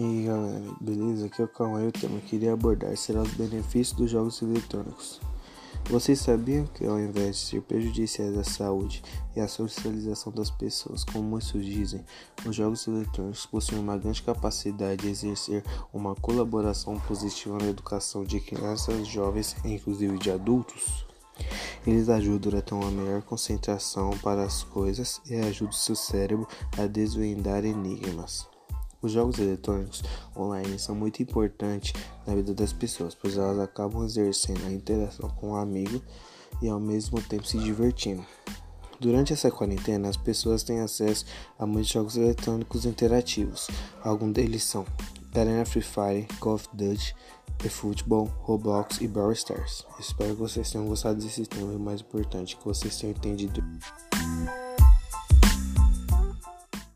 E galera, beleza? Aqui é o Calma o tema que queria abordar será os benefícios dos jogos eletrônicos. Vocês sabiam que ao invés de ser prejudiciais à saúde e à socialização das pessoas, como muitos dizem, os jogos eletrônicos possuem uma grande capacidade de exercer uma colaboração positiva na educação de crianças, jovens e inclusive de adultos? Eles ajudam a ter uma melhor concentração para as coisas e ajudam seu cérebro a desvendar enigmas. Os jogos eletrônicos online são muito importantes na vida das pessoas, pois elas acabam exercendo a interação com o um amigo e ao mesmo tempo se divertindo. Durante essa quarentena, as pessoas têm acesso a muitos jogos eletrônicos interativos. Alguns deles são Arena Free Fire, Call of Duty, eFootball, Roblox e Brawl Stars. Espero que vocês tenham gostado desse tema e mais importante, que vocês tenham entendido.